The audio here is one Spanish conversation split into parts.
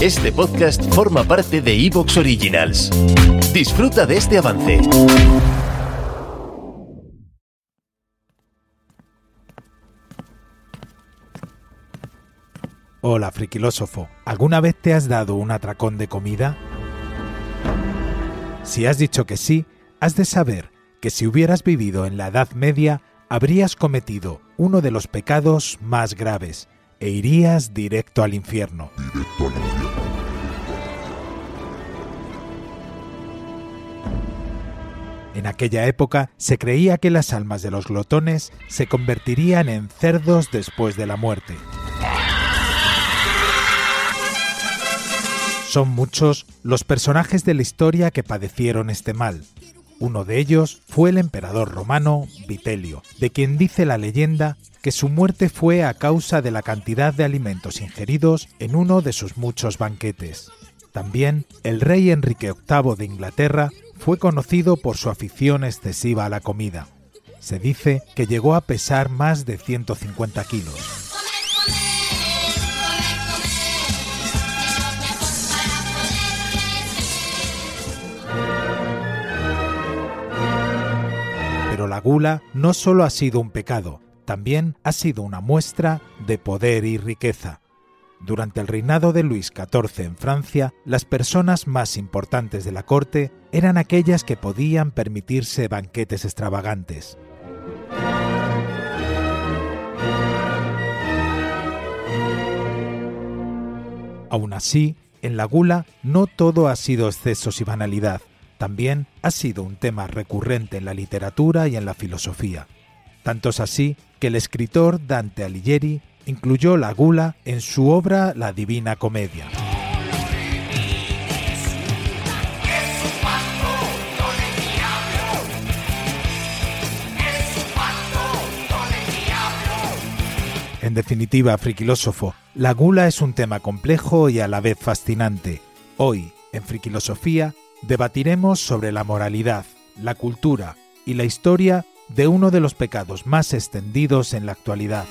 Este podcast forma parte de Evox Originals. Disfruta de este avance. Hola, friquilósofo. ¿Alguna vez te has dado un atracón de comida? Si has dicho que sí, has de saber que si hubieras vivido en la Edad Media, habrías cometido uno de los pecados más graves e irías directo al infierno. En aquella época se creía que las almas de los glotones se convertirían en cerdos después de la muerte. Son muchos los personajes de la historia que padecieron este mal. Uno de ellos fue el emperador romano Vitelio, de quien dice la leyenda que su muerte fue a causa de la cantidad de alimentos ingeridos en uno de sus muchos banquetes. También el rey Enrique VIII de Inglaterra fue conocido por su afición excesiva a la comida. Se dice que llegó a pesar más de 150 kilos. Pero la gula no solo ha sido un pecado, también ha sido una muestra de poder y riqueza. Durante el reinado de Luis XIV en Francia, las personas más importantes de la corte eran aquellas que podían permitirse banquetes extravagantes. Aún así, en la gula no todo ha sido excesos y banalidad. También ha sido un tema recurrente en la literatura y en la filosofía. Tanto es así que el escritor Dante Alighieri incluyó la gula en su obra La Divina Comedia. En definitiva, friquilósofo, la gula es un tema complejo y a la vez fascinante. Hoy, en Friquilosofía, debatiremos sobre la moralidad, la cultura y la historia de uno de los pecados más extendidos en la actualidad.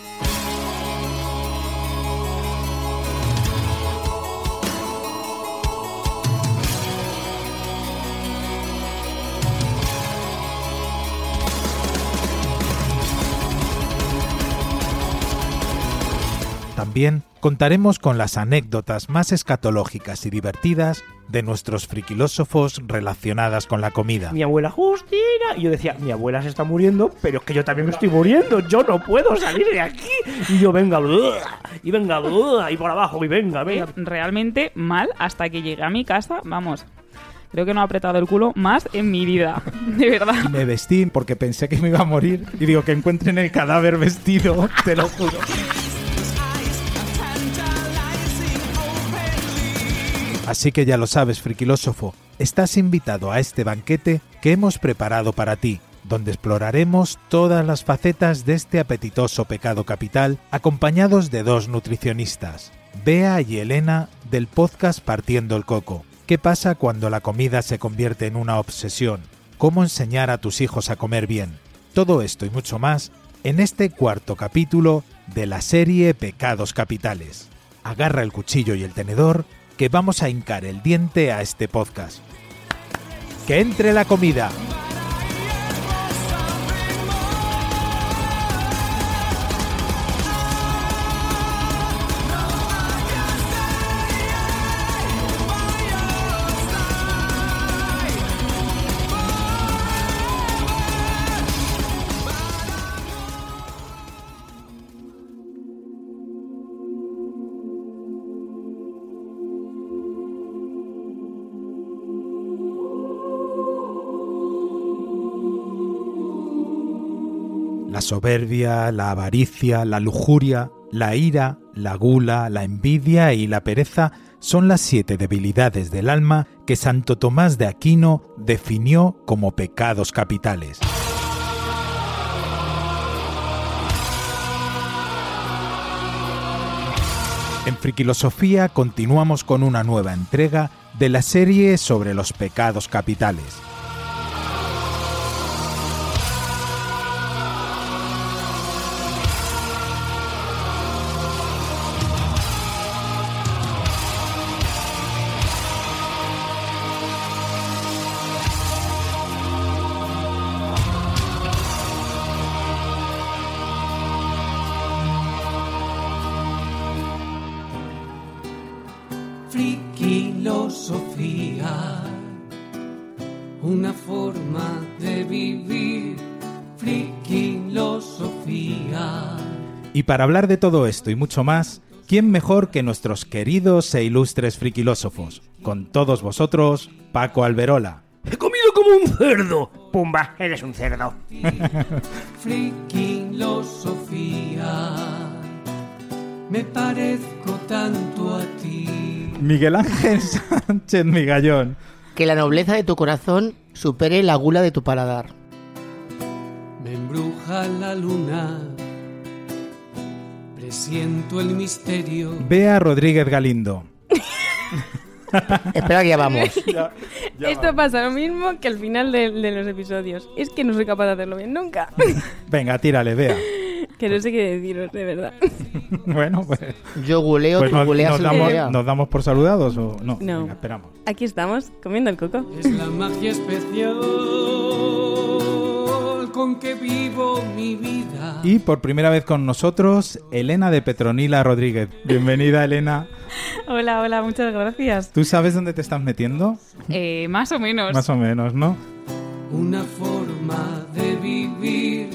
También contaremos con las anécdotas más escatológicas y divertidas de nuestros friquilósofos relacionadas con la comida. Mi abuela Justina. Y yo decía, mi abuela se está muriendo, pero es que yo también me estoy muriendo. Yo no puedo salir de aquí. Y yo, venga, y venga, y por abajo, y venga, venga. Realmente mal hasta que llegué a mi casa, vamos. Creo que no he apretado el culo más en mi vida, de verdad. Me vestí porque pensé que me iba a morir y digo que encuentren el cadáver vestido, te lo juro. Así que ya lo sabes, friquilósofo, estás invitado a este banquete que hemos preparado para ti, donde exploraremos todas las facetas de este apetitoso pecado capital, acompañados de dos nutricionistas, Bea y Elena del podcast Partiendo el Coco. ¿Qué pasa cuando la comida se convierte en una obsesión? ¿Cómo enseñar a tus hijos a comer bien? Todo esto y mucho más en este cuarto capítulo de la serie Pecados Capitales. Agarra el cuchillo y el tenedor que vamos a hincar el diente a este podcast. ¡Que entre la comida! La soberbia, la avaricia, la lujuria, la ira, la gula, la envidia y la pereza son las siete debilidades del alma que Santo Tomás de Aquino definió como pecados capitales. En Friquilosofía continuamos con una nueva entrega de la serie sobre los pecados capitales. Forma de vivir. Friquilosofía. Y para hablar de todo esto y mucho más, ¿quién mejor que nuestros queridos e ilustres friquilósofos? Con todos vosotros, Paco Alberola. He comido como un cerdo. Pumba, eres un cerdo. Friquilosofía, me parezco tanto a ti. Miguel Ángel Sánchez Migallón. Que la nobleza de tu corazón supere la gula de tu paladar. Me embruja la luna, presiento el misterio. Bea Rodríguez Galindo. Espera que ya vamos. Esto pasa lo mismo que al final de, de los episodios. Es que no soy capaz de hacerlo bien nunca. Venga, tírale, Bea. Que no sé qué deciros, de verdad. Bueno, pues, Yo guleo, pues tú nos, guleas nos damos. ¿nos damos por saludados o no? No. Venga, esperamos. Aquí estamos, comiendo el coco. Es la magia especial con que vivo mi vida. Y por primera vez con nosotros, Elena de Petronila Rodríguez. Bienvenida, Elena. Hola, hola, muchas gracias. ¿Tú sabes dónde te estás metiendo? Eh, más o menos. Más o menos, ¿no? Una forma de vivir.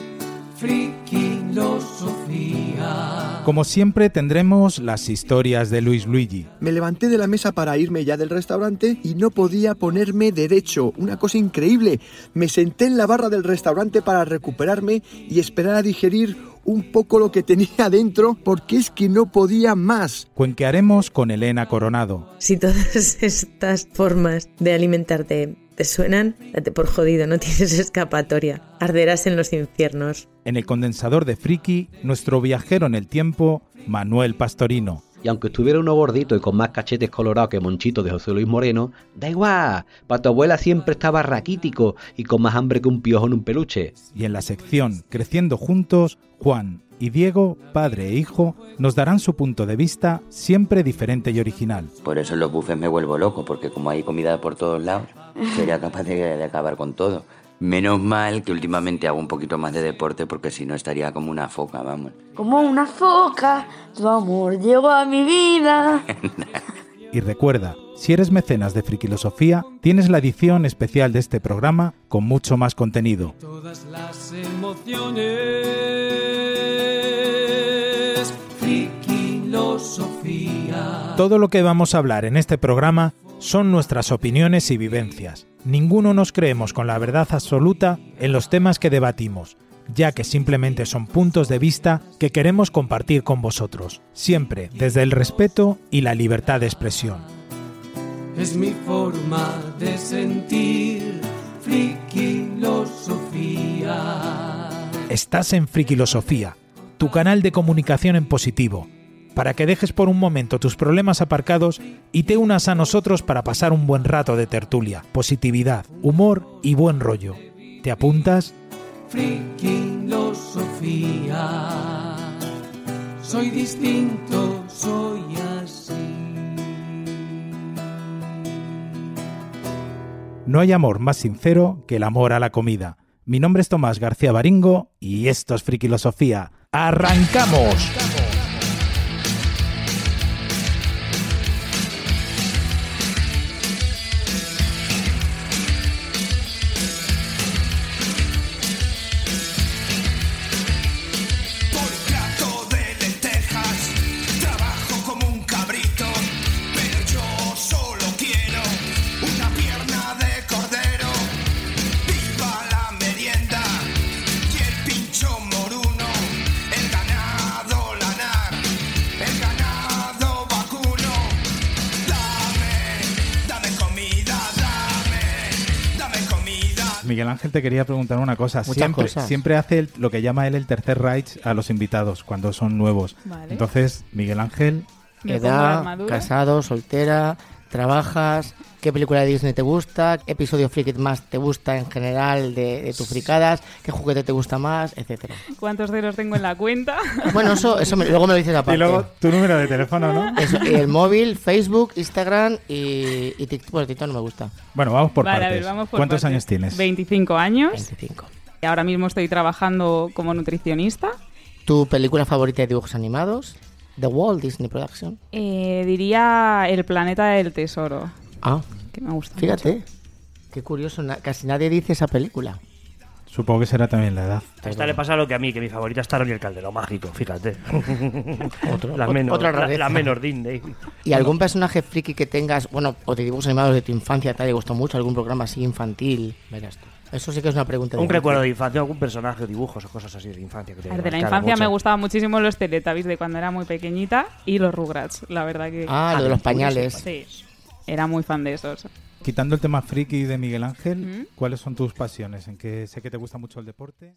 Como siempre, tendremos las historias de Luis Luigi. Me levanté de la mesa para irme ya del restaurante y no podía ponerme derecho. Una cosa increíble. Me senté en la barra del restaurante para recuperarme y esperar a digerir un poco lo que tenía dentro porque es que no podía más. Cuenquearemos con Elena Coronado. Si todas estas formas de alimentarte te suenan, date por jodido, no tienes escapatoria. Arderás en los infiernos. En el condensador de Friki, nuestro viajero en el tiempo, Manuel Pastorino. Y aunque estuviera uno gordito y con más cachetes colorados que Monchito de José Luis Moreno, da igual, para tu abuela siempre estaba raquítico y con más hambre que un piojo en un peluche. Y en la sección Creciendo Juntos, Juan y Diego, padre e hijo, nos darán su punto de vista siempre diferente y original. Por eso en los buffets me vuelvo loco, porque como hay comida por todos lados, sería capaz de, de acabar con todo. Menos mal que últimamente hago un poquito más de deporte, porque si no estaría como una foca, vamos. Como una foca, tu amor llegó a mi vida. Y recuerda, si eres mecenas de Frikilosofía, tienes la edición especial de este programa con mucho más contenido. Todas las emociones. Todo lo que vamos a hablar en este programa son nuestras opiniones y vivencias. Ninguno nos creemos con la verdad absoluta en los temas que debatimos, ya que simplemente son puntos de vista que queremos compartir con vosotros, siempre desde el respeto y la libertad de expresión. Es mi forma de sentir. Friquilosofía. Estás en Frikilosofía, tu canal de comunicación en positivo, para que dejes por un momento tus problemas aparcados y te unas a nosotros para pasar un buen rato de tertulia, positividad, humor y buen rollo. ¿Te apuntas? Friquilosofía. Soy distinto, soy así. No hay amor más sincero que el amor a la comida. Mi nombre es Tomás García Baringo y esto es Frikilosofía. ¡Arrancamos! Por Miguel Ángel te quería preguntar una cosa. Muchas siempre, cosas. siempre hace el- lo que llama él el tercer Reich a los invitados cuando son nuevos. Vale. Entonces, Miguel Ángel, Edad, casado, soltera, trabajas, qué película de Disney te gusta, qué episodio friki más te gusta en general de, de tus fricadas, qué juguete te gusta más, etcétera. ¿Cuántos ceros tengo en la cuenta? Bueno, eso, eso me- luego me lo dices aparte. y luego tu número de teléfono, ¿no? Eso, y el móvil, Facebook, Instagram y, y TikTok. Bueno, TikTok no me gusta. Bueno, vamos por Vale, a partes. ver, vamos por ¿Cuántos partes. años tienes? 25 años. 25. Y ahora mismo estoy trabajando como nutricionista. ¿Tu película favorita de dibujos animados? The Walt Disney Production. Eh, diría El planeta del tesoro. Ah, Que me gusta fíjate. mucho. Qué curioso, na- casi nadie dice esa película. Supongo que será también la edad. A esta le pasa lo que a mí, que mi favorita es Taron y el Caldero Mágico, fíjate. Otro- la menos, otra la, la menos Disney. ¿Y algún personaje friki que tengas, bueno, o de dibujos animados de tu infancia te haya gustado mucho? ¿Algún programa así infantil? Verás tú. Eso sí que es una pregunta. Un difícil. recuerdo de infancia, algún personaje, dibujos o cosas así de infancia. Que te de la infancia me mucho. gustaban muchísimo los Teletubbies de cuando era muy pequeñita y los Rugrats, la verdad que... Ah, lo de los pañales. Sí, era muy fan de esos. Quitando el tema friki de Miguel Ángel, Ujú. ¿cuáles son tus pasiones? En que sé que te gusta mucho el deporte.